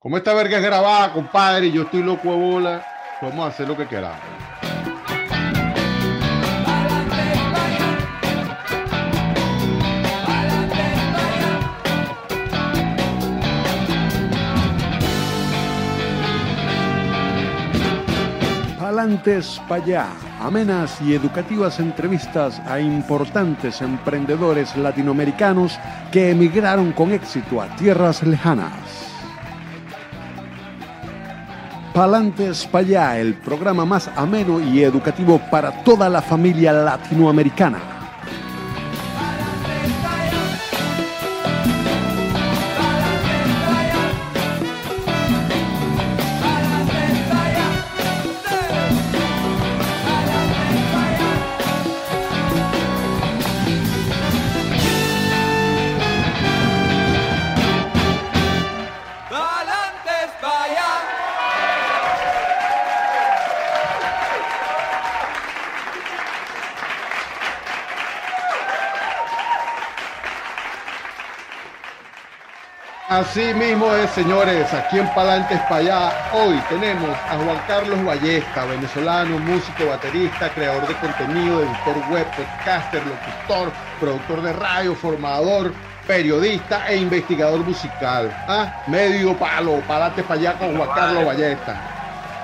Como esta verga es grabada, compadre, yo estoy loco de bola, vamos a hacer lo que queramos. Palantes para allá. Amenas y educativas entrevistas a importantes emprendedores latinoamericanos que emigraron con éxito a tierras lejanas. Palantes para allá, el programa más ameno y educativo para toda la familia latinoamericana. Así mismo es, señores, aquí en Palantes para allá. Hoy tenemos a Juan Carlos Ballesta, venezolano, músico, baterista, creador de contenido, editor web, podcaster, locutor, productor de radio, formador, periodista e investigador musical. ¿Ah? Medio palo, Palantes para allá con Juan Carlos Ballesta.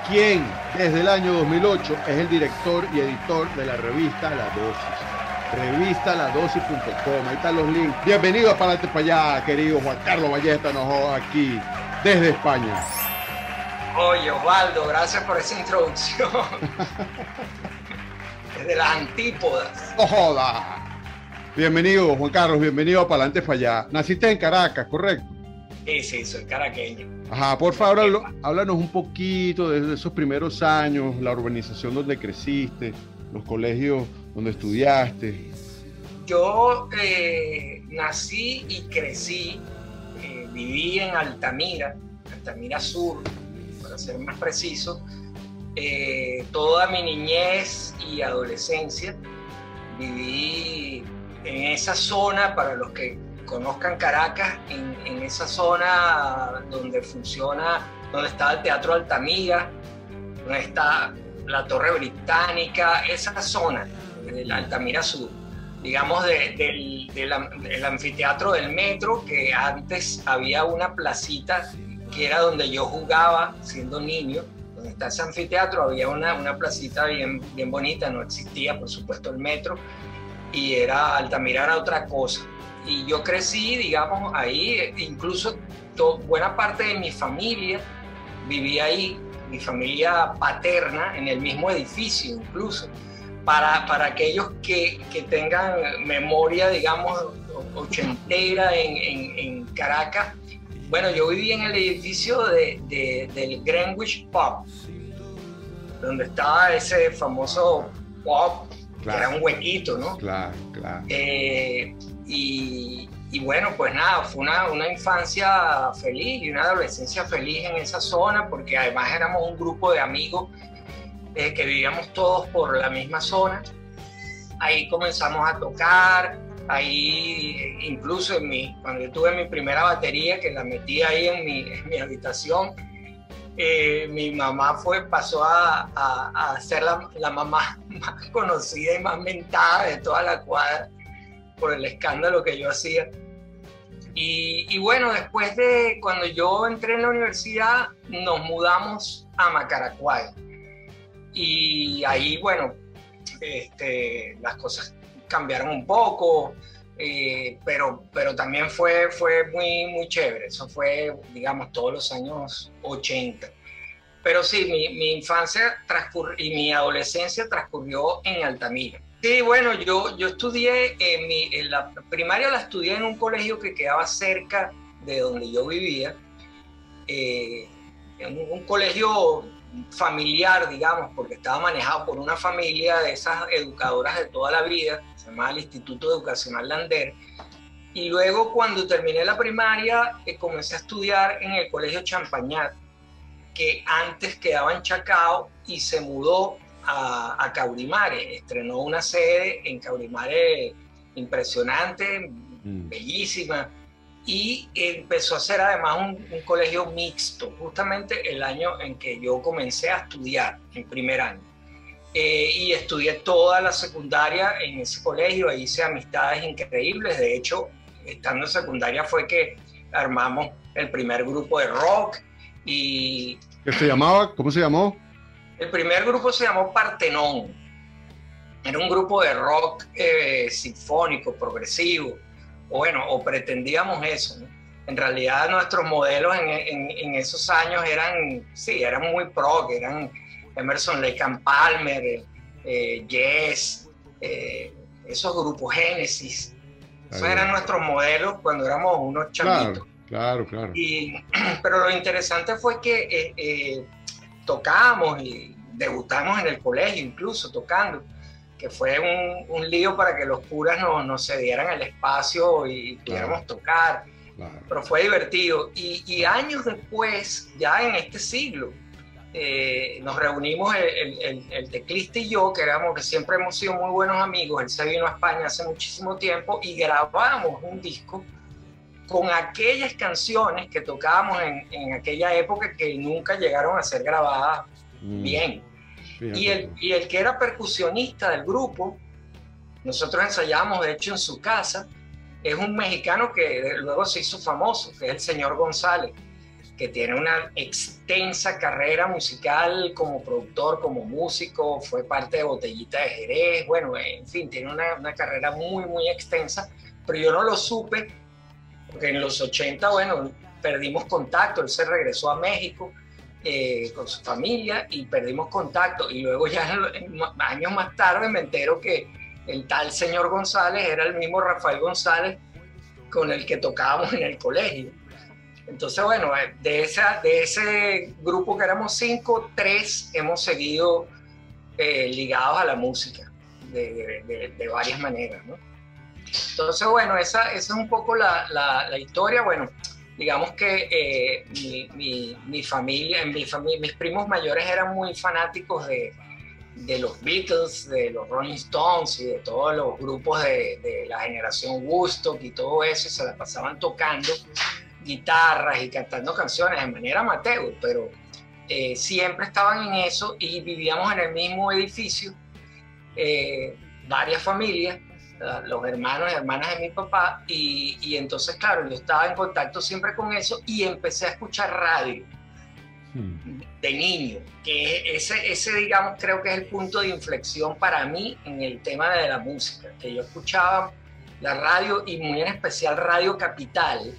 Quien desde el año 2008 es el director y editor de la revista La Dosis. Revista ahí están los links. Bienvenido a Palante para allá, querido Juan Carlos Ballesta, nos aquí desde España. Oye, Osvaldo, gracias por esa introducción. Desde las antípodas. ¡No joda! Bienvenido, Juan Carlos, bienvenido a Palante para allá. Naciste en Caracas, ¿correcto? Sí, sí, soy caraqueño. Ajá, por favor, háblanos un poquito de esos primeros años, la urbanización donde creciste, los colegios donde estudiaste. Yo eh, nací y crecí, eh, viví en Altamira, Altamira Sur, para ser más preciso, eh, toda mi niñez y adolescencia. Viví en esa zona, para los que conozcan Caracas, en esa zona donde funciona, donde está el Teatro Altamira, donde está la Torre Británica, esa zona del Altamira Sur digamos, de- del, del anfiteatro del metro, que antes había una placita que era donde yo jugaba siendo niño. Donde está ese anfiteatro, había una, una placita bien, bien bonita, no existía, por supuesto, el metro, y era Altamira era otra cosa. Y yo crecí, digamos, ahí, e incluso buena parte de mi familia vivía ahí, mi familia paterna, en el mismo edificio incluso para, para aquellos que, que tengan memoria, digamos, ochentera en, en- en Caracas, bueno, yo viví en el edificio de, de- del Greenwich Pub, donde estaba ese famoso pub, que era un huequito, ¿no? Claro, claro. Eh, y, y bueno, pues nada, fue una, una infancia feliz y una adolescencia feliz en esa zona, porque además éramos un grupo de amigos eh, que vivíamos todos por la misma zona. Ahí comenzamos a tocar, ahí incluso en mi, cuando yo tuve mi primera batería, que la metí ahí en mi, en mi habitación, eh, mi mamá fue, pasó a, a- a ser la, la mamá más conocida y más mentada de toda la cuadra por el escándalo que yo hacía. Y, y bueno, después de cuando yo entré en la universidad, nos mudamos a Macaracuay. Y ahí, bueno, este, las cosas cambiaron un poco, eh, pero, pero también fue, fue muy, muy chévere. Eso fue, digamos, todos los años 80. Pero sí, mi, mi infancia y mi adolescencia transcurrió en Altamira. Sí, bueno, yo, yo estudié, en mi, en la primaria la estudié en un colegio que quedaba cerca de donde yo vivía, eh, un colegio familiar, digamos, porque estaba manejado por una familia de esas educadoras de toda la vida, se llamaba el Instituto Educacional Lander. Y luego cuando terminé la primaria, eh, comencé a estudiar en el Colegio Champañat, que antes quedaba en Chacao y se mudó a, a Caurimare. Estrenó una sede en Caurimare impresionante, Mm. bellísima. Y empezó a ser además un, colegio mixto, justamente el año en que yo comencé a estudiar, en primer año. Eh, y estudié toda la secundaria en ese colegio, e hice amistades increíbles, de hecho, estando en secundaria fue que armamos el primer grupo de rock y... ¿Qué se llamaba? ¿Cómo se llamó? El primer grupo se llamó Partenón. Era un grupo de rock eh, sinfónico, progresivo bueno, o pretendíamos eso. En realidad nuestros modelos en, esos años eran, sí, eran muy pro, eran Emerson Lake and Palmer, eh, Yes, eh, esos grupos Génesis. Esos eran nuestros modelos cuando éramos unos chamitos. Claro, claro. pero lo interesante fue que eh, eh, tocábamos y debutamos en el colegio incluso tocando que fue un, lío para que los curas nos no cedieran el espacio y pudiéramos tocar. Pero fue divertido. Y, años después, ya en este siglo, eh, nos reunimos el, teclista y yo, que éramos que siempre hemos sido muy buenos amigos. Él se vino a España hace muchísimo tiempo y grabamos un disco con aquellas canciones que tocábamos en, aquella época que nunca llegaron a ser grabadas mm. bien y el, y el que era percusionista del grupo, nosotros ensayamos de hecho en su casa, es un mexicano que luego se hizo famoso, que es el señor González, que tiene una extensa carrera musical como productor, como músico, fue parte de Botellita de Jerez, bueno, en fin, tiene una, una carrera muy, muy extensa, pero yo no lo supe, porque en los 80, bueno, perdimos contacto, él se regresó a México, eh, con su familia y perdimos contacto. Y luego ya años más tarde me entero que el tal señor González era el mismo Rafael González con el que tocábamos en el colegio. Entonces, bueno, eh, de, esa, de ese grupo que éramos cinco, tres hemos seguido eh, ligados a la música de, de, varias maneras, ¿no? Entonces, bueno, esa, esa es un poco la, la, la historia. Bueno, digamos que eh, mi, mi, familia, mi familia, mis primos mayores eran muy fanáticos de, de, los Beatles, de los Rolling Stones y de todos los grupos de, de, la generación Woodstock y todo eso, se la pasaban tocando guitarras y cantando canciones de manera amateur, pero eh, siempre estaban en eso y vivíamos en el mismo edificio, eh, varias familias, los hermanos y hermanas de mi papá, y, y, entonces, claro, yo estaba en contacto siempre con eso y empecé a escuchar radio hmm. de niño, que ese, ese, digamos, creo que es el punto de inflexión para mí en el tema de la música, que yo escuchaba la radio y muy en especial Radio Capital,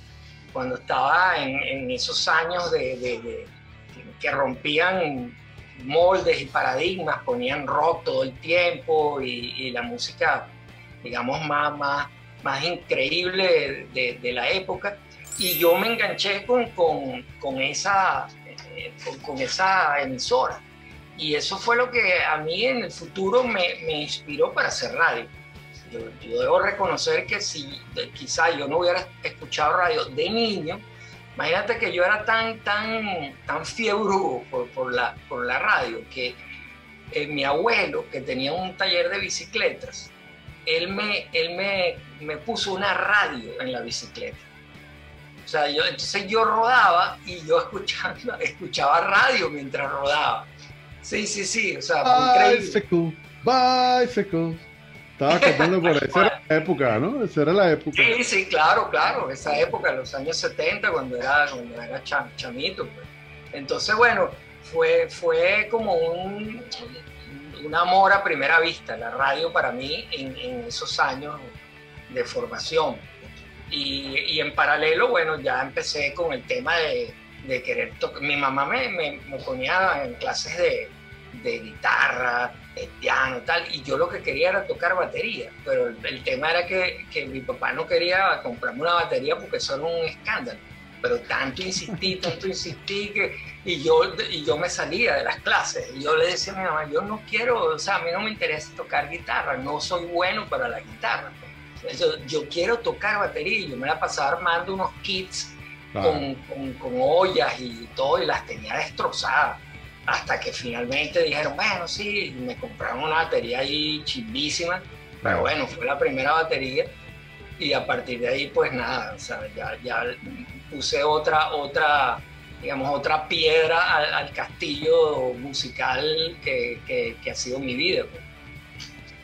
cuando estaba en, en esos años de, de, que rompían moldes y paradigmas, ponían rock todo el tiempo y, y la música digamos, más, más, más increíble de, la época. Y yo me enganché con, con, con esa, eh, con, esa emisora. Y eso fue lo que a mí en el futuro me, me inspiró para hacer radio. Yo, yo, debo reconocer que si quizá yo no hubiera escuchado radio de niño, imagínate que yo era tan, tan, tan fiebre por, por, la, por la radio que eh, mi abuelo, que tenía un taller de bicicletas, él me, él me, me puso una radio en la bicicleta. O sea, yo, entonces yo rodaba y yo escuchaba, escuchaba radio mientras rodaba. Sí, sí, sí, o sea, fue increíble. Bicycle, Estaba contando por esa época, ¿no? Esa era la época. Sí, sí, claro, claro, esa época, los años 70, cuando era, cuando era chamito. Pues. Entonces, bueno, fue, fue como un, un amor a primera vista, la radio para mí en, esos años de formación. Y, en paralelo, bueno, ya empecé con el tema de, querer tocar. Mi mamá me, me, ponía en clases de, de guitarra, de piano, tal, y yo lo que quería era tocar batería, pero el, tema era que, que, mi papá no quería comprarme una batería porque eso era un escándalo pero tanto insistí, tanto insistí que, y yo, y yo me salía de las clases. Y yo le decía a mi mamá, yo no quiero, o sea, a mí no me interesa tocar guitarra, no soy bueno para la guitarra. Yo, yo quiero tocar batería y yo me la pasaba armando unos kits con, con, ollas y todo y las tenía destrozadas. Hasta que finalmente dijeron, bueno, sí, me compraron una batería ahí chimbísima, pero bueno, fue la primera batería y a partir de ahí pues nada, o sea, ya, ya puse otra, otra, digamos, otra piedra al, castillo musical que, que, ha sido mi vida. Pues.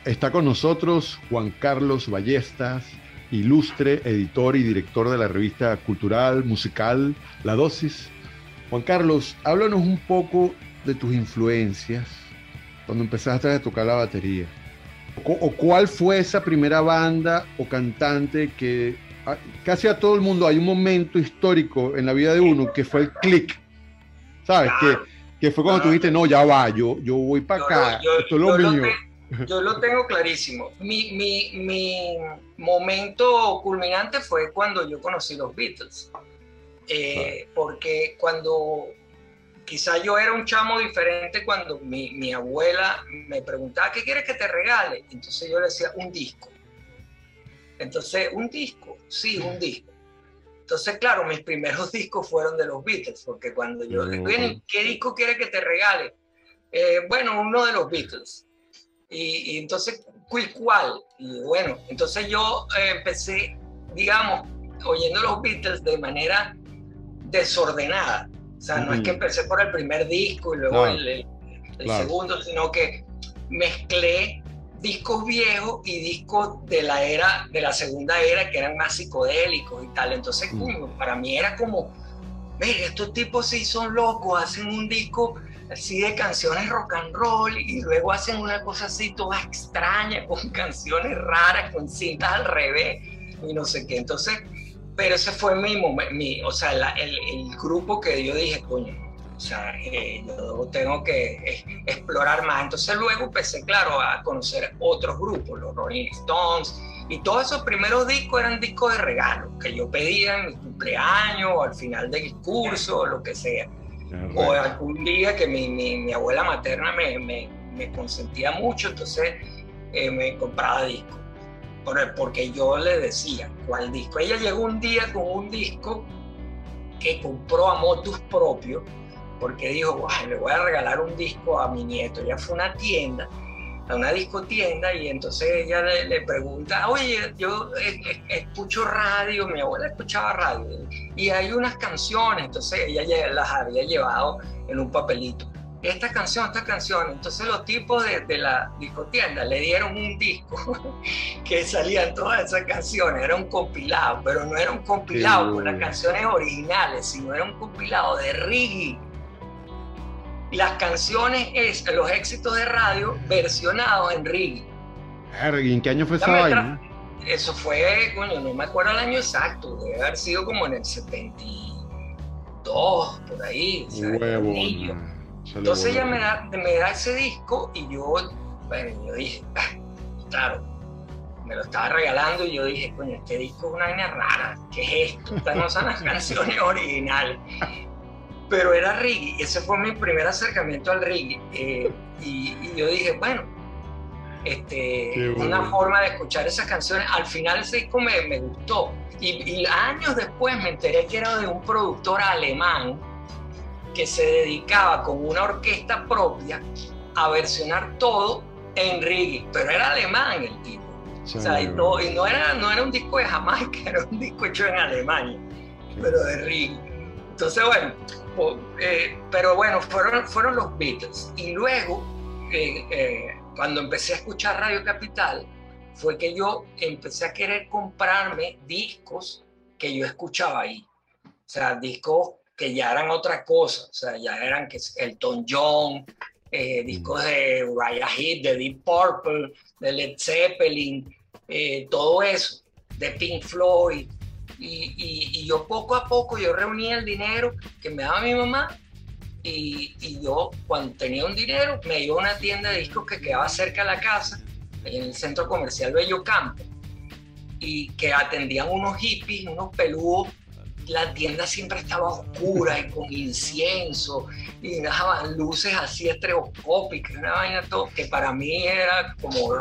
Está con nosotros Juan Carlos Ballestas, ilustre editor y director de la revista cultural, musical, La Dosis. Juan Carlos, háblanos un poco de tus influencias cuando empezaste a tocar la batería. ¿O cuál fue esa primera banda o cantante que casi a todo el mundo hay un momento histórico en la vida de uno que fue el click? ¿Sabes? Que, que, fue cuando tú dijiste, no, ya va, yo, yo voy para acá, esto es lo mío. yo lo tengo clarísimo. Mi, mi, mi, momento culminante fue cuando yo conocí los Beatles. Eh, porque cuando quizá yo era un chamo diferente cuando mi, mi, abuela me preguntaba, ¿qué quieres que te regale? Entonces yo le decía, un disco. Entonces, un disco, sí, un disco. Entonces, claro, mis primeros discos fueron de los Beatles, porque cuando yo le dije, ¿qué disco quieres que te regale? Eh, bueno, uno de los Beatles. Y, entonces, ¿cuál? Y bueno, entonces yo eh, empecé, digamos, oyendo los Beatles de manera desordenada. O sea, no es que empecé por el primer disco y luego el, segundo, sino que mezclé discos viejos y discos de la era, de la segunda era, que eran más psicodélicos y tal. Entonces, para mí era como, mire, estos tipos sí son locos, hacen un disco así de canciones rock and roll y luego hacen una cosa así toda extraña, con canciones raras, con cintas al revés y no sé qué. Entonces, pero ese fue mi momento, o sea, el, el, grupo que yo dije, coño, o sea, eh, yo tengo que explorar más. Entonces luego empecé, claro, a conocer otros grupos, los Rolling Stones, y todos esos primeros discos eran discos de regalo, que yo pedía en mi cumpleaños, o al final del curso, o lo que sea. O algún día que mi, mi, mi abuela materna me, me, me, consentía mucho, entonces eh, me compraba discos porque yo le decía cuál disco. Ella llegó un día con un disco que compró a motus propio, porque dijo, le voy a regalar un disco a mi nieto. Ella fue a una tienda, a una discotienda, y entonces ella le, pregunta, oye, yo escucho radio, mi abuela escuchaba radio, y hay unas canciones, entonces ella las había llevado en un papelito esta canción, esta canción. Entonces los tipos de, la discotienda le dieron un disco que salían todas esas canciones, era un compilado, pero no era un compilado con las canciones originales, sino era un compilado de reggae. Las canciones, es, los éxitos de radio versionados en reggae. ¿En qué año fue esa vaina? Eso fue, bueno, no me acuerdo el año exacto, debe haber sido como en el 72, por ahí. Entonces ella me da, me da ese disco y yo, bueno, yo dije, ah, claro, me lo estaba regalando y yo dije, coño, este disco es una vaina rara, ¿qué es esto? Estas no son las canciones originales. Pero era reggae, ese fue mi primer acercamiento al reggae. Eh, y, yo dije, bueno, este, una forma de escuchar esas canciones. Al final ese disco me, me gustó. Y, y años después me enteré que era de un productor alemán que se dedicaba con una orquesta propia a versionar todo en reggae, pero era alemán el tipo. O sea, y, no, era, no era un disco de Jamaica, era un disco hecho en Alemania, pero de reggae. Entonces, bueno, eh, pero bueno, fueron, fueron los Beatles. Y luego, eh, cuando empecé a escuchar Radio Capital, fue que yo empecé a querer comprarme discos que yo escuchaba ahí. O sea, discos que ya eran otra cosa, o sea, ya eran que Elton John, eh, discos de Uriah Heep, de Deep Purple, de Led Zeppelin, todo eso, de Pink Floyd. Y, yo poco a poco yo reunía el dinero que me daba mi mamá y, y, yo cuando tenía un dinero me iba a una tienda de discos que quedaba cerca de la casa, en el centro comercial Bello Campo, y que atendían unos hippies, unos peludos la tienda siempre estaba oscura y con incienso y dejaban luces así estereoscópicas, una vaina todo, que para mí era como,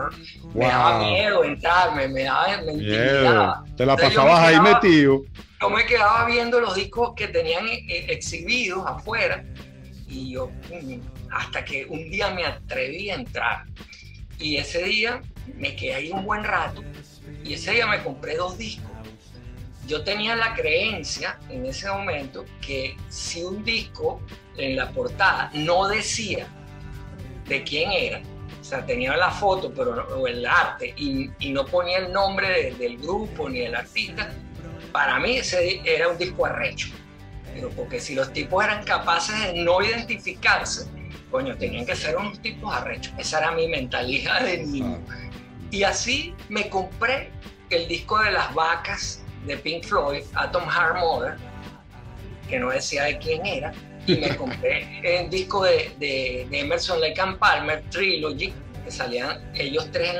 me daba miedo entrarme, me daba, me intimidaba. Te la pasabas ahí metido. Yo me quedaba viendo los discos que tenían eh, eh, exhibidos afuera y yo, mm, hasta que un día me atreví a entrar. Y ese día me quedé ahí un buen rato Y ese día me compré dos discos. Yo tenía la creencia en ese momento que si un disco en la portada no decía de quién era, o sea, tenía la foto pero o el arte y, no ponía el nombre del grupo ni del artista, para mí ese era un disco arrecho. porque si los tipos eran capaces de no identificarse, coño, tenían que ser unos tipos arrechos. Esa era mi mentalidad de niño. Y así me compré el disco de las vacas de Pink Floyd, Atom Heart Mother, que no decía de quién era, y me compré el disco de, de, Emerson Lake and Palmer, Trilogy, que salían ellos tres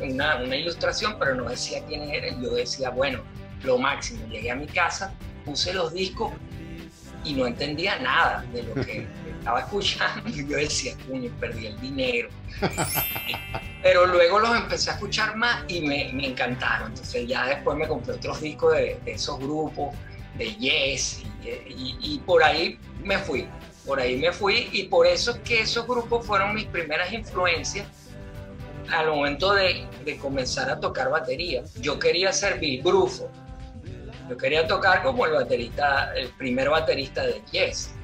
en, una, una, ilustración, pero no decía quién era. Yo decía, bueno, lo máximo. Llegué a mi casa, puse los discos y no entendía nada de lo que estaba escuchando. Y yo decía, puño, perdí el dinero. Pero luego los empecé a escuchar más y me, me encantaron. Entonces ya después me compré otros discos de, esos grupos, de Yes, y, y, por ahí me fui. Por ahí me fui y por eso es que esos grupos fueron mis primeras influencias al momento de, de comenzar a tocar batería. Yo quería ser Bill Bruford yo quería tocar como el baterista, el primer baterista de Yes,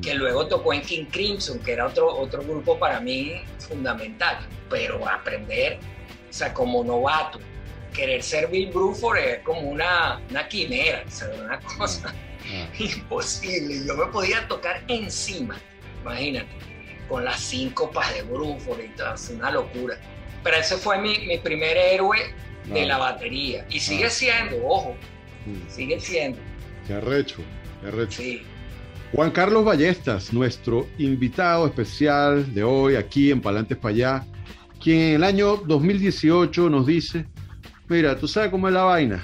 que luego tocó en King Crimson, que era otro, otro grupo para mí fundamental. Pero aprender, o sea, como novato, querer ser Bill Bruford es como una, una quimera, o una cosa ah. imposible. Yo me podía tocar encima, imagínate, con las síncopas de Bruford y todo, es una locura. Pero ese fue mi, mi primer héroe de la batería. Y sigue siendo, ojo, Sigue siendo. Qué arrecho, qué arrecho. Juan Carlos Ballestas, nuestro invitado especial de hoy aquí en Palantes para allá, quien en el año 2018 nos dice, mira, tú sabes cómo es la vaina.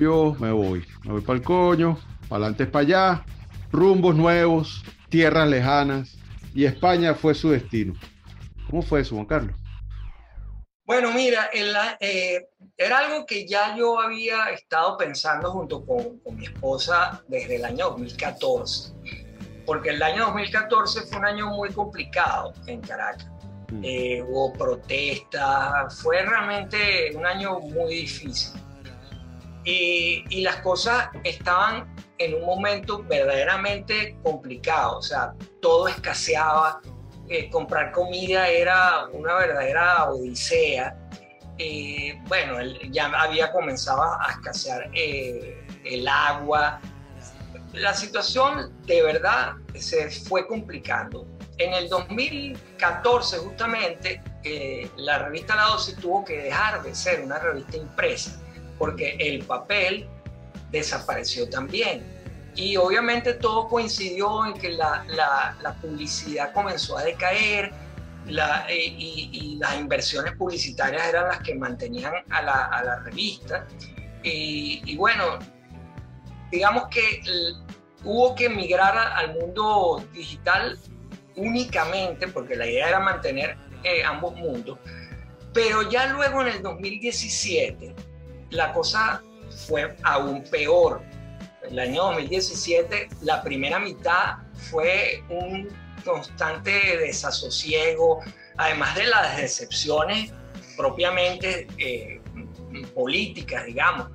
Yo me voy, me voy para el coño, Palantes para allá, rumbos nuevos, tierras lejanas, y España fue su destino. ¿Cómo fue eso, Juan Carlos? Bueno, mira, eh, era algo que ya yo había estado pensando junto con, mi esposa desde el año 2014, porque el año 2014 fue un año muy complicado en Caracas. Mm. Eh, hubo protestas, fue realmente un año muy difícil. Y, y, las cosas estaban en un momento verdaderamente complicado, o sea, todo escaseaba, comprar comida era una verdadera odisea. Eh, bueno, ya había comenzado a escasear eh, el agua. La situación de verdad se fue complicando. En el 2014 justamente eh, la revista La Dosis tuvo que dejar de ser una revista impresa porque el papel desapareció también y obviamente todo coincidió en que la, la, publicidad comenzó a decaer la, eh, y, las inversiones publicitarias eran las que mantenían a la, a la revista. Y, bueno, digamos que hubo que migrar al mundo digital únicamente, porque la idea era mantener eh, ambos mundos. Pero ya luego en el 2017 la cosa fue aún peor el año 2017, la primera mitad fue un constante desasosiego, además de las decepciones propiamente eh, políticas, digamos.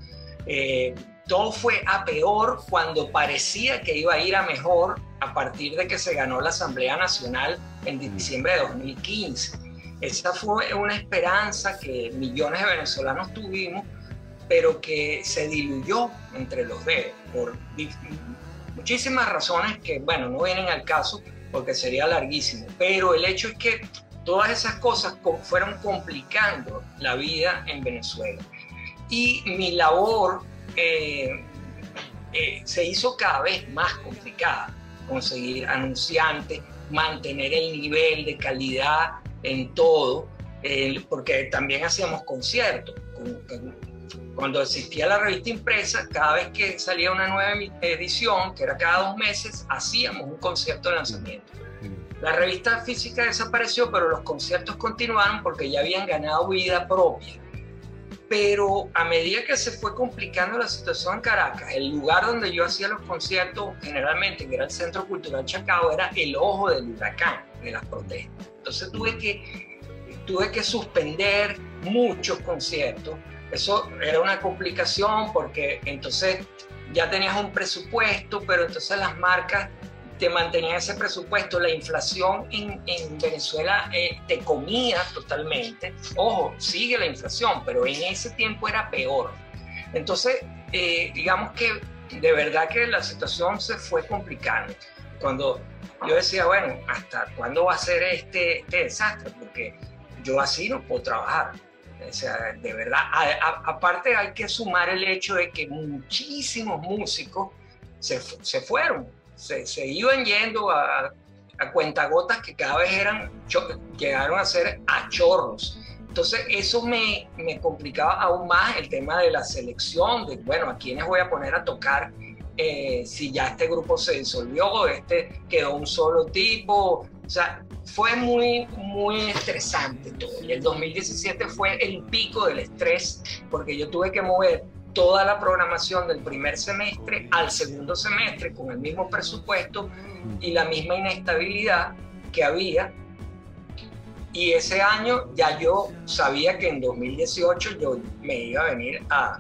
Eh, todo fue a peor cuando parecía que iba a ir a mejor a partir de que se ganó la Asamblea Nacional en diciembre de 2015. Esa fue una esperanza que millones de venezolanos tuvimos pero que se diluyó entre los dedos por muchísimas razones que, bueno, no vienen al caso porque sería larguísimo, pero el hecho es que todas esas cosas fueron complicando la vida en Venezuela. Y mi labor eh, eh, se hizo cada vez más complicada, conseguir anunciantes, mantener el nivel de calidad en todo, porque también hacíamos conciertos. Con, cuando existía la revista impresa, cada vez que salía una nueva edición, que era cada dos meses, hacíamos un concierto de lanzamiento. La revista física desapareció, pero los conciertos continuaron porque ya habían ganado vida propia. Pero a medida que se fue complicando la situación en Caracas, el lugar donde yo hacía los conciertos, generalmente, que era el Centro Cultural Chacao, era el ojo del huracán de las protestas. Entonces tuve que, tuve que suspender muchos conciertos eso era una complicación porque entonces ya tenías un presupuesto, pero entonces las marcas te mantenían ese presupuesto. La inflación en, en Venezuela eh, te comía totalmente. Ojo, sigue la inflación, pero en ese tiempo era peor. Entonces, eh, digamos que de verdad que la situación se fue complicando. Cuando yo decía, bueno, ¿hasta cuándo va a ser este, este desastre? Porque yo así no puedo trabajar. Sea, de verdad, aparte hay que sumar el hecho de que muchísimos músicos se, se fueron, se, se, iban yendo a, a cuentagotas que cada vez eran, llegaron a ser a chorros. Entonces eso me, me, complicaba aún más el tema de la selección, de, bueno, a quiénes voy a poner a tocar eh, si ya este grupo se disolvió, este quedó un solo tipo, o sea, fue muy, muy estresante todo. Y el 2017 fue el pico del estrés porque yo tuve que mover toda la programación del primer semestre al segundo semestre con el mismo presupuesto y la misma inestabilidad que había. Y ese año ya yo sabía que en 2018 yo me iba a venir a,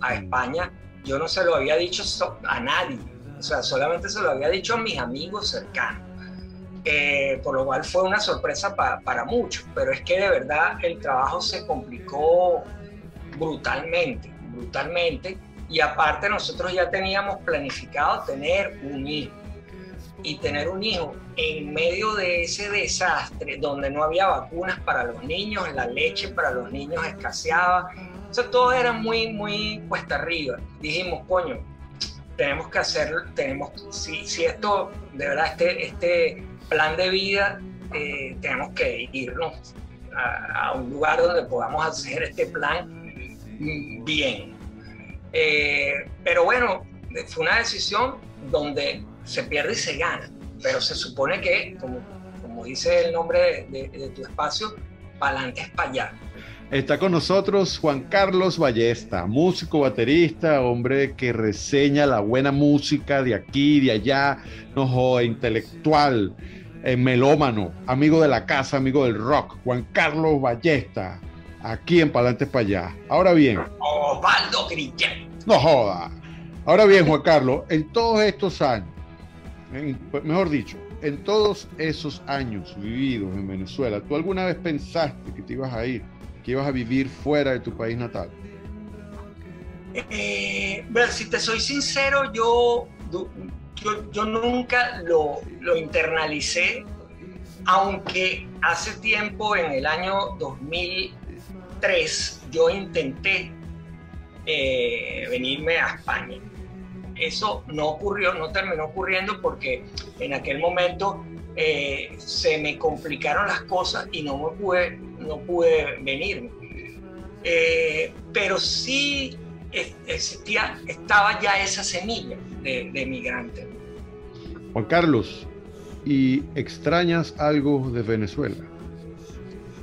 a España. Yo no se lo había dicho a nadie, o sea, solamente se lo había dicho a mis amigos cercanos. Eh, por lo cual fue una sorpresa para muchos, pero es que de verdad el trabajo se complicó brutalmente, brutalmente, y aparte nosotros ya teníamos planificado tener un hijo, y tener un hijo en medio de ese desastre donde no había vacunas para los niños, la leche para los niños escaseaba, o sea, todo era muy, muy cuesta arriba. Dijimos, coño, tenemos que hacer, tenemos, si, si esto, de verdad, este, este plan de vida, eh, tenemos que irnos a, un lugar donde podamos hacer este plan bien. Eh, pero bueno, fue una decisión donde se pierde y se gana, pero se supone que, como, como dice el nombre de, tu espacio, para adelante es para allá. Está con nosotros Juan Carlos Ballesta, músico, baterista, hombre que reseña la buena música de aquí, de allá, no, intelectual, eh, melómano, amigo de la casa, amigo del rock, Juan Carlos Ballesta, aquí en Palantes para allá. Ahora bien. Osvaldo No joda. Ahora bien, Juan Carlos, en todos estos años, mejor dicho, en todos esos años vividos en Venezuela, ¿tú alguna vez pensaste que te ibas a ir, que ibas a vivir fuera de tu país natal? Eh, si te soy sincero, yo yo, nunca lo, internalicé, aunque hace tiempo, en el año 2003, yo intenté eh, venirme a España. Eso no ocurrió, no terminó ocurriendo porque en aquel momento eh, se me complicaron las cosas y no me pude, no pude venirme. Eh, pero sí existía, estaba ya esa semilla de, de migrante. Juan Carlos, ¿y extrañas algo de Venezuela?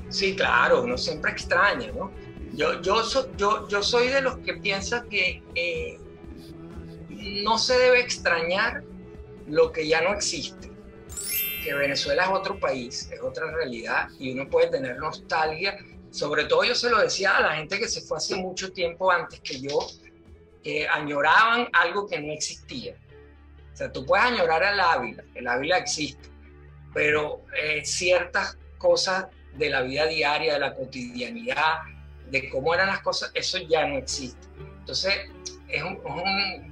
Sí, claro, uno siempre extraña, ¿no? Yo, yo, yo, yo soy de los que piensa que eh, no se debe extrañar lo que ya no existe, que Venezuela es otro país, es otra realidad y uno puede tener nostalgia. Sobre todo yo se lo decía a la gente que se fue hace mucho tiempo antes que yo, que añoraban algo que no existía. O sea, tú puedes añorar al Ávila, el Ávila existe, pero eh, ciertas cosas de la vida diaria, de la cotidianidad, de cómo eran las cosas, eso ya no existe. Entonces, es un,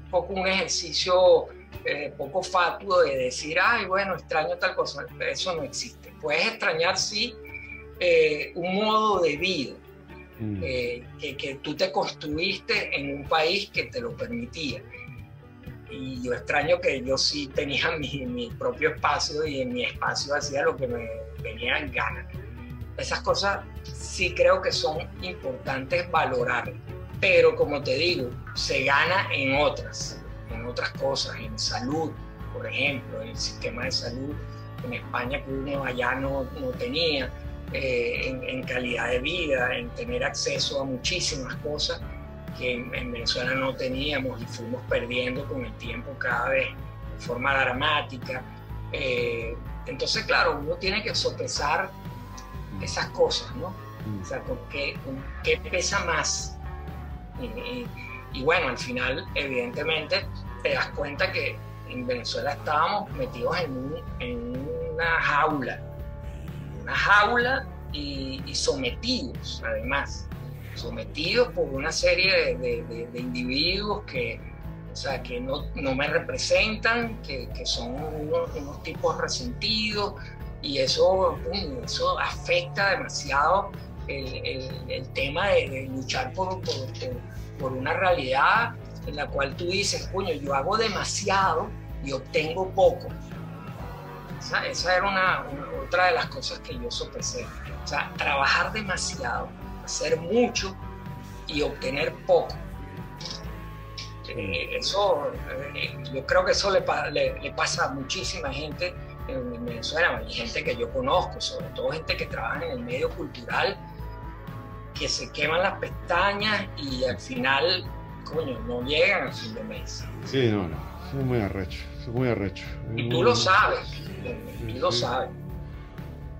poco un ejercicio eh, poco fatuo de decir, ay, bueno, extraño tal cosa. Eso no existe. Puedes extrañar, sí, eh, un modo de vida mm. que, que, tú te construiste en un país que te lo permitía y yo extraño que yo sí tenía mi, mi, propio espacio y en mi espacio hacía lo que me venía en gana. Esas cosas sí creo que son importantes valorar, pero como te digo, se gana en otras, otras cosas, en salud, por ejemplo, en el sistema de salud en España que uno allá no, no tenía, eh, en, en calidad de vida, en tener acceso a muchísimas cosas que en, Venezuela no teníamos y fuimos perdiendo con el tiempo cada vez de forma dramática. Eh, entonces, claro, uno tiene que sopesar esas cosas, ¿no? O sea, ¿con qué, pesa más? Y, bueno, al final, evidentemente, te das cuenta que en Venezuela estábamos metidos en, una jaula, una jaula y, sometidos, además, sometidos por una serie de, individuos que, o sea, que no, me representan, que, son unos, tipos resentidos, y eso, eso afecta demasiado el, tema de, luchar por, por, una realidad en la cual tú dices, coño, yo hago demasiado y obtengo poco. Esa, era una, otra de las cosas que yo sopesé. O sea, trabajar demasiado, hacer mucho y obtener poco. Eh, eso, eh, yo creo que eso le, le, pasa a muchísima gente en Venezuela, hay gente que yo conozco, sobre todo gente que trabaja en el medio cultural que se queman las pestañas y al final, coño, no llegan al fin de mes. Sí, no, no, es muy arrecho, es muy arrecho. Y tú lo sabes, tú lo sabes.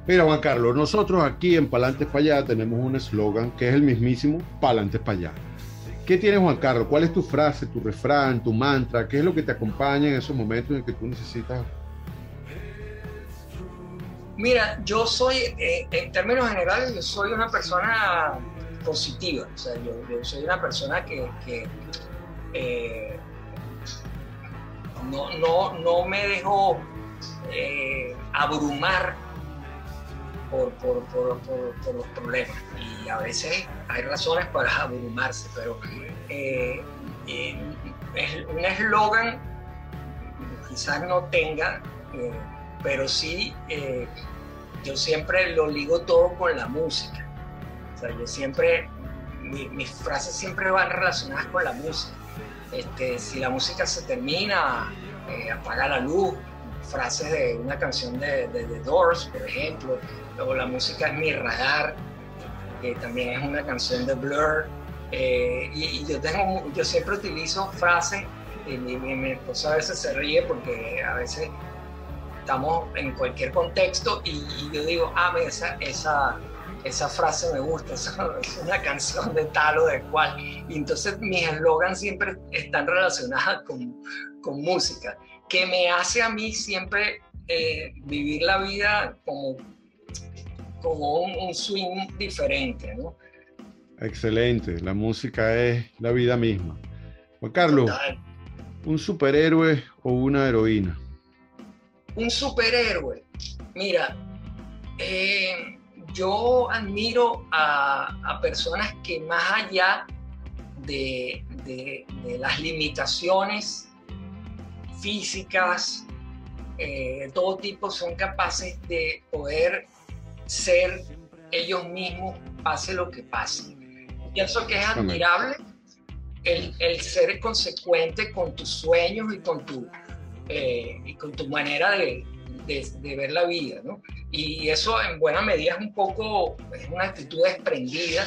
Mira, Juan Carlos, nosotros aquí en Palantes para allá tenemos un eslogan que es el mismísimo Palantes para allá. ¿Qué tienes, Juan Carlos? ¿Cuál es tu frase, tu refrán, tu mantra? ¿Qué es lo que te acompaña en esos momentos en que tú necesitas Mira, yo soy, eh, en términos generales, yo soy una persona positiva. O sea, yo, soy una persona que, eh, no, me dejo eh, abrumar por, los problemas. Y a veces hay razones para abrumarse, pero un eslogan quizás no tenga, pero sí yo siempre lo ligo todo con la música. O yo siempre, mis frases siempre van relacionadas con la música. Este, si la música se termina, eh, apaga la luz, frases de una canción de, The Doors, por ejemplo, luego la música es mi radar, que también es una canción de Blur, eh, y, yo, tengo, yo siempre utilizo frases, y mi, mi esposa a veces se ríe porque a veces estamos en cualquier contexto y, yo digo, ah, esa, esa, esa frase me gusta, es una canción de tal o de cual. Y entonces mis eslogans siempre están relacionados con, con, música, que me hace a mí siempre eh, vivir la vida como, como un, swing diferente, ¿no? Excelente, la música es la vida misma. Juan Carlos, ¿un superhéroe o una heroína? Un superhéroe. Mira, eh, yo admiro a, personas que más allá de, las limitaciones físicas, eh, de todo tipo, son capaces de poder ser ellos mismos, pase lo que pase. Pienso que es admirable el, el ser consecuente con tus sueños y con tu eh, y con tu manera de, de, ver la vida, ¿no? Y eso en buena medida es un poco, es una actitud desprendida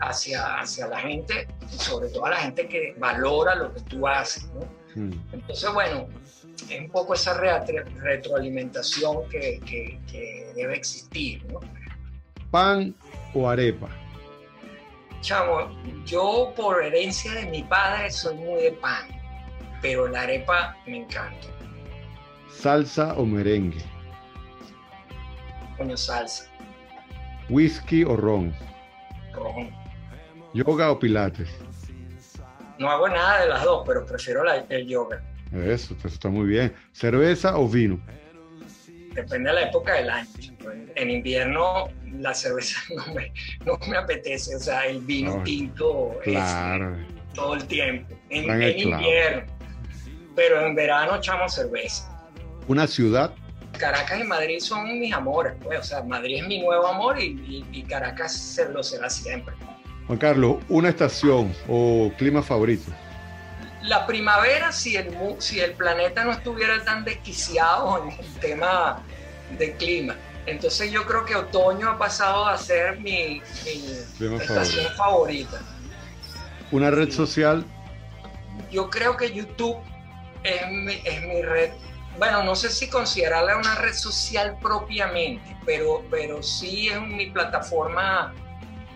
hacia, hacia la gente, sobre todo a la gente que valora lo que tú haces, ¿no? Hmm. Entonces, bueno, es un poco esa retroalimentación que, que, que, debe existir, ¿no? ¿Pan o arepa? Chamo, yo por herencia de mi padre soy muy de pan pero la arepa me encanta. ¿Salsa o merengue? Coño, salsa. ¿Whisky o ron? Ron. ¿Yoga o pilates? No hago nada de las dos, pero prefiero el yoga. Eso, eso está muy bien. ¿Cerveza o vino? Depende de la época del año. En invierno la cerveza no me, apetece, o sea, el vino tinto claro. todo el tiempo. En, en invierno pero en verano echamos cerveza. ¿Una ciudad? Caracas y Madrid son mis amores, pues, o sea, Madrid es mi nuevo amor y, Caracas se lo será siempre. Juan Carlos, ¿una estación o clima favorito? La primavera, si el, si el planeta no estuviera tan desquiciado en el tema de clima. Entonces yo creo que otoño ha pasado a ser mi, estación favorita. ¿Una red social? Yo creo que YouTube es mi, red, bueno, no sé si considerarla una red social propiamente, pero, pero sí es mi plataforma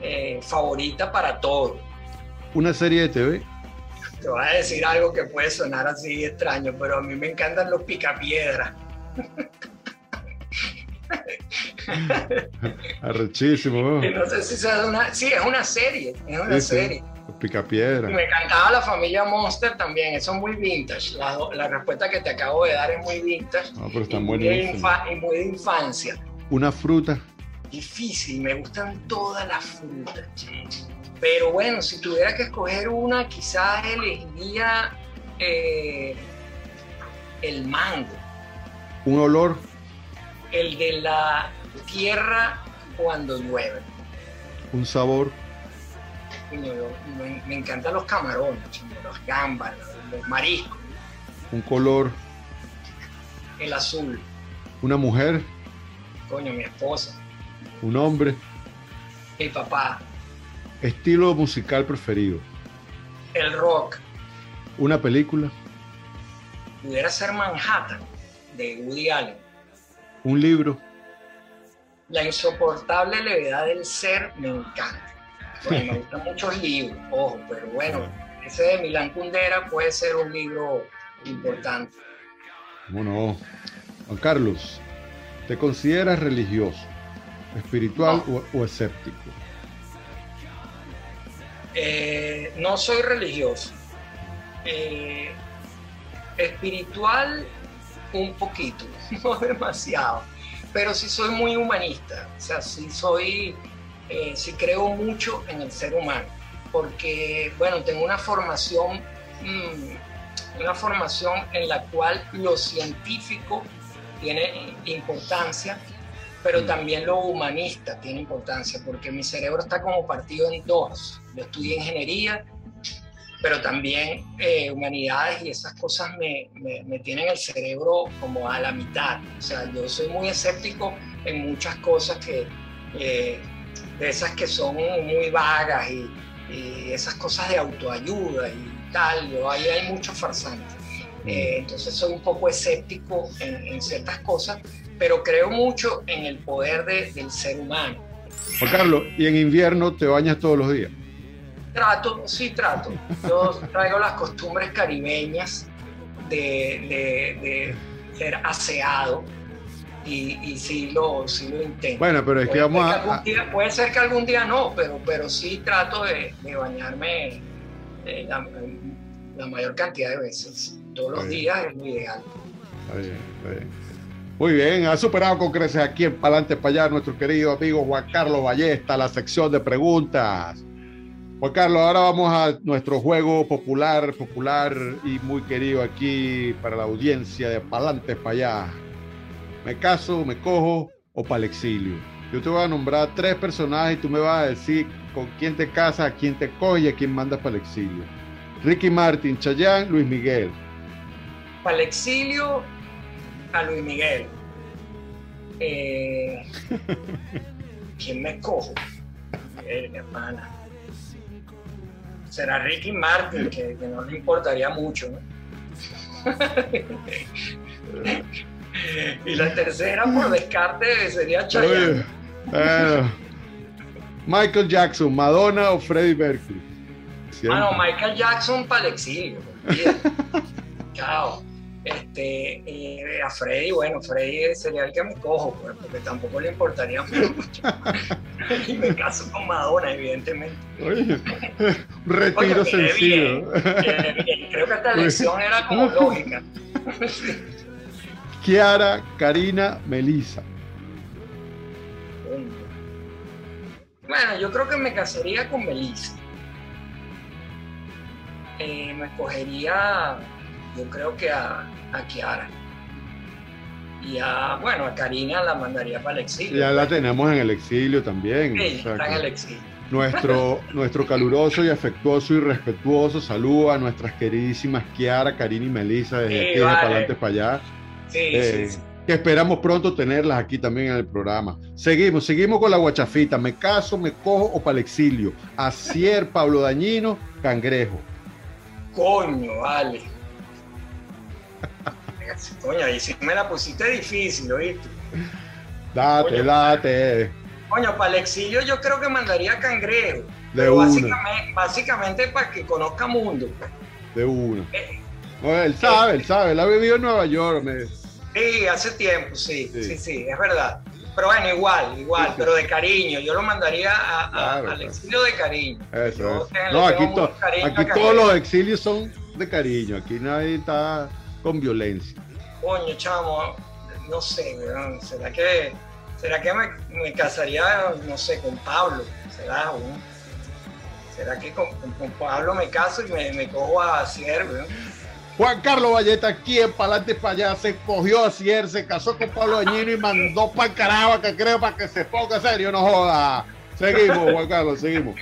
eh, favorita para todo. Una serie de TV. Te voy a decir algo que puede sonar así extraño, pero a mí me encantan los picapiedras. Arrechísimo. No sé si es una. Sí, es una serie. Es una serie. Picapiedra. Me encantaba la familia Monster también. Eso es muy vintage. La, la, respuesta que te acabo de dar es muy vintage. No, pero está muy, y muy de infancia. Una fruta. Difícil. Me gustan todas las frutas. Pero bueno, si tuviera que escoger una, quizás elegiría eh, el mango. ¿Un olor? El de la tierra cuando llueve. ¿Un sabor? Me, encantan los camarones, los gambas, los mariscos. ¿Un color? El azul. ¿Una mujer? Coño, mi esposa. ¿Un hombre? Mi papá. Estilo musical preferido. El rock. Una película. Pudiera ser Manhattan, de Woody Allen. Un libro. La insoportable levedad del ser me encanta. Me gustan muchos libros, ojo, pero bueno, ese de Milán Kundera puede ser un libro importante. Bueno, Juan Carlos, ¿te consideras religioso, espiritual o escéptico? Eh, no soy religioso. Eh, espiritual, un poquito, no demasiado. Pero sí soy muy humanista. O sea, sí soy, eh, sí creo mucho en el ser humano. Porque, bueno, tengo una formación, mm, una formación en la cual lo científico tiene importancia pero mm. también lo humanista tiene importancia, porque mi cerebro está como partido en dos. Yo estudié ingeniería, pero también eh, humanidades y esas cosas me, me, tienen el cerebro como a la mitad. O sea, yo soy muy escéptico en muchas cosas que, eh, de esas que son muy vagas y, esas cosas de autoayuda y tal. Yo ahí hay mucho farsante. Mm. Eh, entonces soy un poco escéptico en, en ciertas cosas, pero creo mucho en el poder del ser humano. Juan Carlos, ¿y en invierno te bañas todos los días? Trato, sí trato. Yo traigo las costumbres caribeñas de, ser aseado y, sí, lo, sí lo intento. Bueno, pero es que vamos a... puede ser que algún día no, pero, pero sí trato de, bañarme eh, la, mayor cantidad de veces. Todos los días es lo ideal. Muy bien, ha superado con creces aquí en Palante para allá nuestro querido amigo Juan Carlos Ballesta, la sección de preguntas. Juan Carlos, ahora vamos a nuestro juego popular, popular y muy querido aquí para la audiencia de Palante para allá. ¿Me caso, me cojo o para el exilio? Yo te voy a nombrar tres personajes y tú me vas a decir con quién te casas, a quién te coge y a quién mandas para el exilio. Ricky Martin, Chayán, Luis Miguel. Para el exilio, a Luis Miguel. Eh, ¿Quién me cojo? hermana. Será Ricky Martin, que, no le importaría mucho, y la tercera, por descarte, sería Chayanne. Michael Jackson, Madonna o Freddie Mercury. Ah, no, Michael Jackson para el exilio. Chao este, eh, a Freddy, bueno, Freddy sería el que me cojo, pues, porque tampoco le importaría mucho. y me caso con Madonna, evidentemente. Oye, retiro sencillo. Creo que esta elección era como lógica. Kiara, Karina, Melissa. Bueno, yo creo que me casaría con Melissa. Eh, me escogería, yo creo que a, a Kiara. Y a, bueno, a Karina la mandaría para el exilio. Ya la tenemos en el exilio también. está en el exilio. Nuestro, nuestro caluroso y afectuoso y respetuoso saludo a nuestras queridísimas Kiara, Karina y Melissa desde aquí, de para adelante para allá. Eh, que esperamos pronto tenerlas aquí también en el programa. Seguimos, seguimos con la guachafita. Me caso, me cojo o para el exilio. Acier, Pablo Dañino, Cangrejo. Coño, vale. Coño, ahí sí me la pusiste difícil, ¿oíste? Date, date. Coño, para el exilio yo creo que mandaría cangrejo. De pero básicamente, básicamente para que conozca mundo. pues. De una. Eh, No, él sabe, él sabe, él ha vivido en Nueva York. me- Sí, hace tiempo, sí, Sí. sí, sí, es verdad. Pero bueno, igual, igual, Sí, pero de cariño. Yo lo mandaría a- a- Claro, al exilio de cariño. Eso, Yo eso. No, aquí, to- aquí todos los exilios son de cariño. Aquí nadie está con violencia. Coño, chamo, no sé, ¿será que, será que me, me casaría, no sé, con Pablo? ¿Será? ¿Será que con, con- con Pablo me caso y me, me cojo a Cier, weón? Juan Carlos Valleta, aquí en Palante para allá, se cogió a Cier, se casó con Pablo Dañino y mandó para que creo para que se ponga serio, no joda. Seguimos, Juan Carlos, seguimos.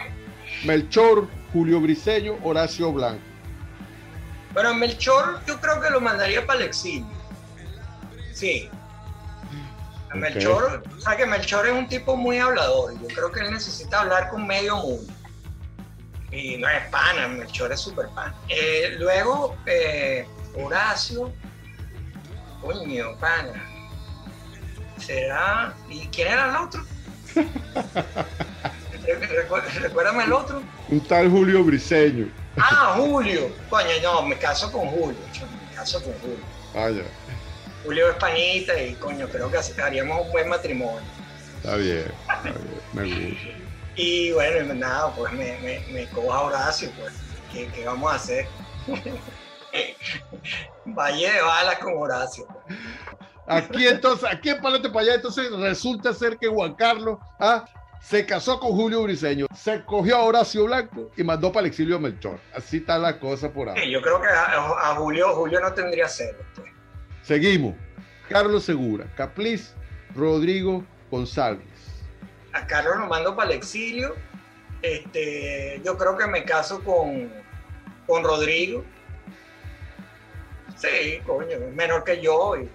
Melchor, Julio Briseño, Horacio Blanco. Bueno, Melchor yo creo que lo mandaría para el exilio. Sí. A. Melchor, o sea que Melchor es un tipo muy hablador. Yo creo que él necesita hablar con medio mundo. Y no es pana, Melchor es súper pana. Eh, luego, eh, Horacio, coño, pana. ¿Será? ¿Y quién era el otro? Recu- Recuérdame el otro. Un tal Julio Briseño. Ah, Julio. Coño, no, me caso con Julio. chamo, Me caso con Julio. Vaya, Julio es panita y coño, creo que haríamos un buen matrimonio. está bien, está bien, me gusta. Y bueno, nada, pues me, me, me cojo a Horacio, pues. ¿Qué, qué vamos a hacer? Valle de balas con Horacio. pues. Aquí entonces, aquí en Palante para allá, entonces resulta ser que Juan Carlos ah, se casó con Julio Briseño, se cogió a Horacio Blanco y mandó para el exilio a Melchor. Así está la cosa por ahora. Sí, yo creo que a, a Julio, Julio no tendría celo. Pues. Seguimos. Carlos Segura, Capliz, Rodrigo González. A Carlos lo mando para el exilio. Este, yo creo que me caso con, con Rodrigo. Sí, coño, es menor que yo. y-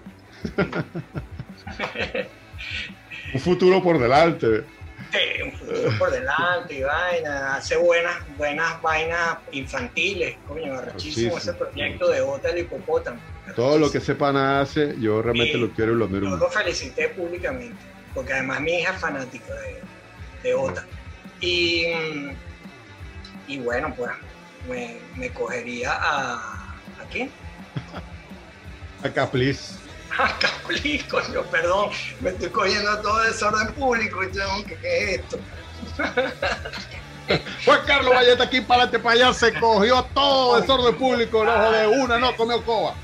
Un futuro por delante. Sí, un futuro por delante y vaina, hace buenas, buenas vainas infantiles, coño, arrechísimo ese proyecto de Ota el hipopótamo. Todo lo que sepan hace, yo realmente Sí. lo quiero y lo admiro Yo lo felicité públicamente, porque además mi hija es fanática de, de Ota. Y, y bueno, pues me, me cogería a. ¿A quién? A Capliz. A Capli, coño, perdón, me estoy cogiendo todo desorden público y tengo que ¿qué es esto? Juan Carlos Valleta aquí para adelante para allá se cogió todo desorden público, no jode una, no comió coba.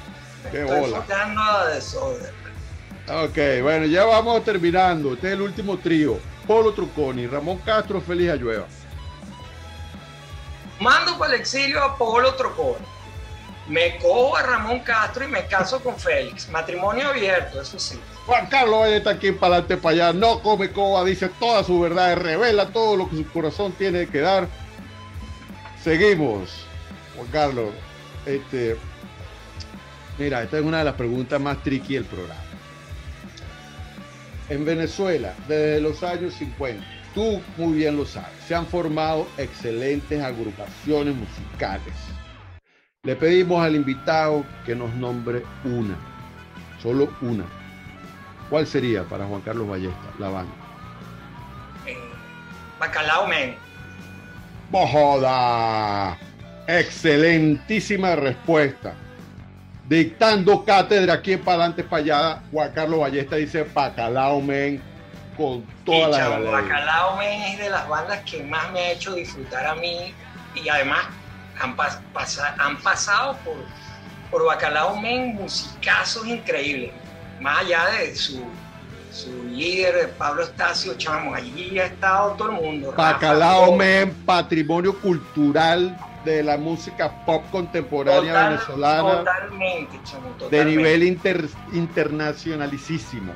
Qué Estoy bola. enfocando a desorden. Ok, bueno, ya vamos terminando. Este es el último trío. Polo Truconi, Ramón Castro, Félix Ayueva. Mando para el exilio a Polo Trocón. Me cojo a Ramón Castro y me caso con Félix. Matrimonio abierto, eso sí. Juan Carlos Valleta aquí para adelante para allá, no come coba, dice toda su verdad, revela todo lo que su corazón tiene que dar. Seguimos, Juan Carlos. Este, mira, esta es una de las preguntas más tricky del programa. En Venezuela, desde los años 50, tú muy bien lo sabes, se han formado excelentes agrupaciones musicales. Le pedimos al invitado que nos nombre una, solo una. ¿Cuál sería para Juan Carlos Ballesta, la banda? Eh, Bacalao Men. ¡Bojoda! Excelentísima respuesta. Dictando cátedra aquí en Palante Payada, Juan Carlos Ballesta dice Bacalao Men con toda la chamo, ley. Bacalao Men es de las bandas que más me ha hecho disfrutar a mí y además han, pas- pasa- han pasado por, por Bacalao Men musicazos increíbles. Más allá de su, su líder, Pablo Estacio, chamo, allí ha estado todo el mundo. Bacalao Men, patrimonio cultural de la música pop contemporánea total- venezolana Totalmente, chamo, de totalmente. nivel inter- internacionalicísimo.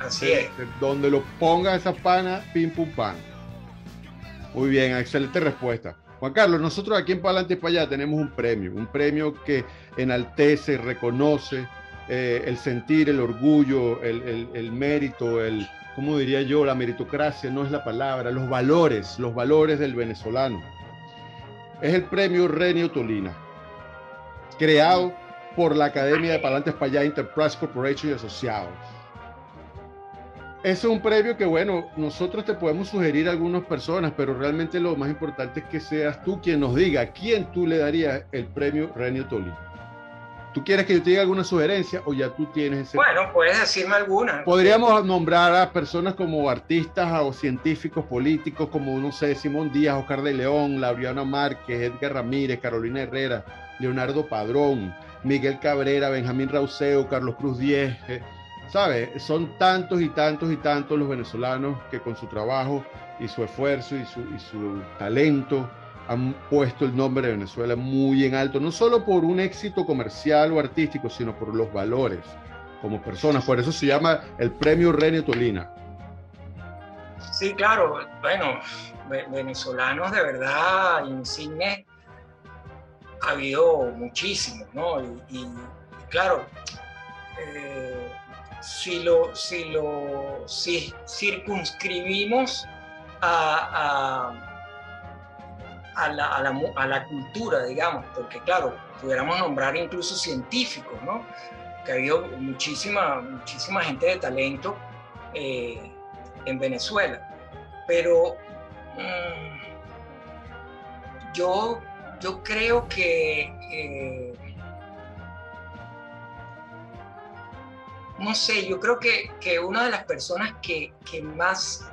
Así es. Donde lo ponga esa pana, pim pum pan. Muy bien, excelente respuesta. Juan Carlos, nosotros aquí en Palante y para allá tenemos un premio, un premio que enaltece, reconoce eh, el sentir, el orgullo, el, el- el mérito, el, ¿cómo diría yo? La meritocracia no es la palabra, los valores, los valores del venezolano. Es el premio Renio Tolina, creado por la Academia de Palantes allá Enterprise Corporation y Asociados. Ese es un premio que, bueno, nosotros te podemos sugerir a algunas personas, pero realmente lo más importante es que seas tú quien nos diga quién tú le darías el premio Renio Tolino. ¿Tú quieres que yo te diga alguna sugerencia o ya tú tienes ese? Bueno, puedes decirme alguna. Podríamos nombrar a personas como artistas o científicos políticos, como, no sé, Simón Díaz, Oscar de León, Laureana Márquez, Edgar Ramírez, Carolina Herrera, Leonardo Padrón, Miguel Cabrera, Benjamín Rauseo, Carlos Cruz Diez. Eh, ¿Sabes? Son tantos y tantos y tantos los venezolanos que con su trabajo y su esfuerzo y su, y su talento han puesto el nombre de Venezuela muy en alto, no solo por un éxito comercial o artístico, sino por los valores como personas. Por eso se llama el Premio Renio Tolina. Sí, claro. Bueno, venezolanos de verdad insignes ha habido muchísimos, ¿no? Y, claro, eh, si lo, si lo si circunscribimos a la, a, la, a la, cultura, digamos, porque claro, pudiéramos nombrar incluso científicos, ¿no? Que ha habido muchísima, muchísima gente de talento eh, en Venezuela. Pero mmm, yo, yo creo que, eh, no sé, yo creo que, que una de las personas que, que más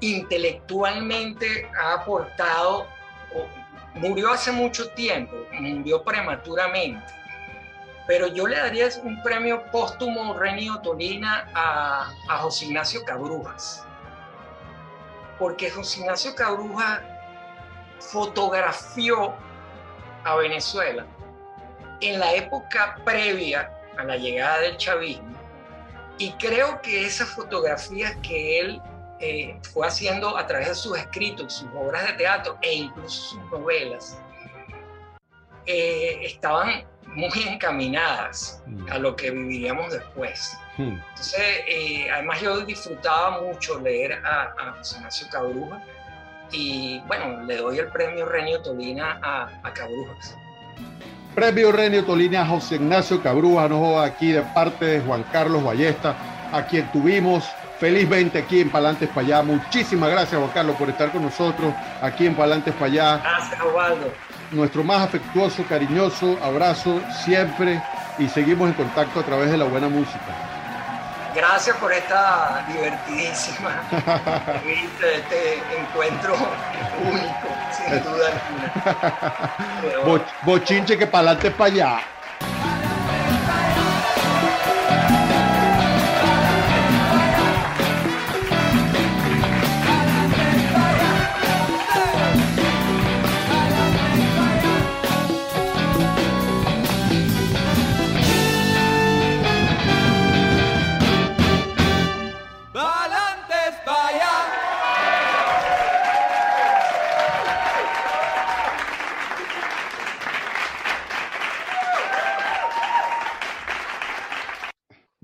intelectualmente ha aportado murió hace mucho tiempo, murió prematuramente, pero yo le daría un premio póstumo Renio Tolina a, a José Ignacio Cabrujas, porque José Ignacio Cabrujas fotografió a Venezuela en la época previa a la llegada del chavismo y creo que esas fotografías que él eh, fue haciendo a través de sus escritos, sus obras de teatro e incluso sus novelas, eh, estaban muy encaminadas mm. a lo que viviríamos después. Hmm. Entonces, eh, además yo disfrutaba mucho leer a, a José Ignacio Cabruja y bueno, le doy el premio Renio Tolina a, a Cabrujas. Premio Renio Tolina a José Ignacio Cabruja, no aquí de parte de Juan Carlos Ballesta, a quien tuvimos felizmente aquí en Palantes para allá. Muchísimas gracias, Juan Carlos, por estar con nosotros aquí en Palantes para allá. Gracias, Osvaldo. Nuestro más afectuoso, cariñoso abrazo siempre y seguimos en contacto a través de la buena música. Gracias por esta divertidísima este encuentro único, sin duda alguna. Bochinche que para adelante para allá.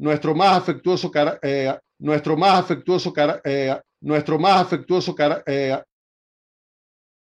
Nuestro más afectuoso, eh, nuestro más afectuoso, eh, nuestro más afectuoso, eh,